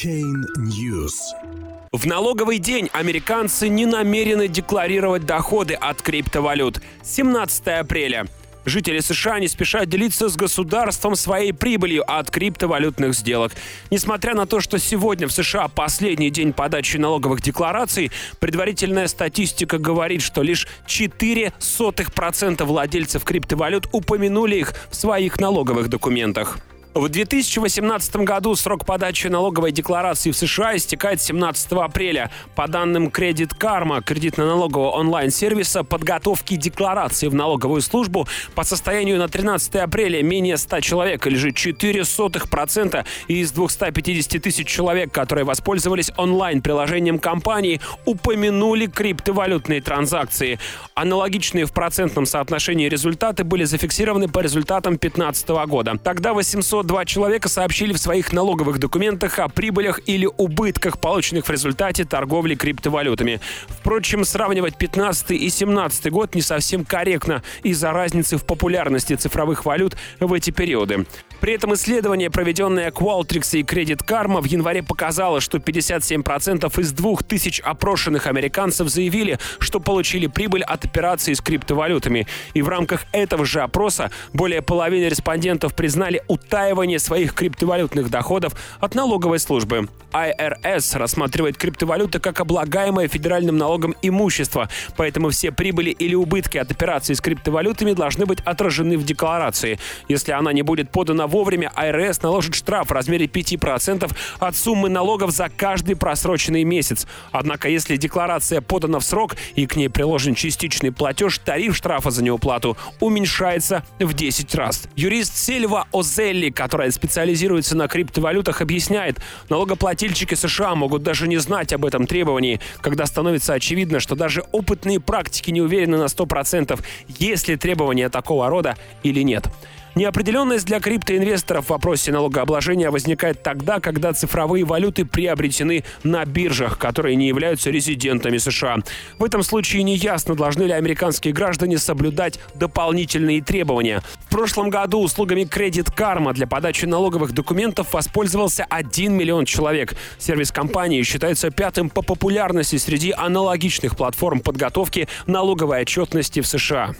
Chain News. В налоговый день американцы не намерены декларировать доходы от криптовалют. 17 апреля. Жители США не спешат делиться с государством своей прибылью от криптовалютных сделок. Несмотря на то, что сегодня в США последний день подачи налоговых деклараций, предварительная статистика говорит, что лишь 0,04% владельцев криптовалют упомянули их в своих налоговых документах. В 2018 году срок подачи налоговой декларации в США истекает 17 апреля. По данным Credit Karma, кредитно-налогового онлайн-сервиса подготовки декларации в налоговую службу, по состоянию на 13 апреля менее 100 человек, или же 0,04% из 250 тысяч человек, которые воспользовались онлайн-приложением компании, упомянули криптовалютные транзакции. Аналогичные в процентном соотношении результаты были зафиксированы по результатам 2015 года. Тогда 800 502 человека сообщили в своих налоговых документах о прибылях или убытках, полученных в результате торговли криптовалютами. Впрочем, сравнивать 15 и 17 год не совсем корректно из-за разницы в популярности цифровых валют в эти периоды. При этом исследование, проведенное Qualtrics и Credit Karma в январе показало, что 57% из 2000 опрошенных американцев заявили, что получили прибыль от операций с криптовалютами. И в рамках этого же опроса более половины респондентов признали утаивание своих криптовалютных доходов от налоговой службы. IRS рассматривает криптовалюты как облагаемое федеральным налогом имущество, поэтому все прибыли или убытки от операций с криптовалютами должны быть отражены в декларации. Если она не будет подана вовремя, IRS наложит штраф в размере 5% от суммы налогов за каждый просроченный месяц. Однако, если декларация подана в срок и к ней приложен частичный платеж, тариф штрафа за неуплату уменьшается в 10 раз. Юрист Сильва Озелли, которая специализируется на криптовалютах, объясняет, налогоплательщики США могут даже не знать об этом требовании, когда становится очевидно, что даже опытные практики не уверены на 100%, есть ли требования такого рода или нет. Неопределенность для криптоинвесторов в вопросе налогообложения возникает тогда, когда цифровые валюты приобретены на биржах, которые не являются резидентами США. В этом случае неясно, должны ли американские граждане соблюдать дополнительные требования. В прошлом году услугами Credit Karma для подачи налоговых документов воспользовался 1 миллион человек. Сервис компании считается пятым по популярности среди аналогичных платформ подготовки налоговой отчетности в США.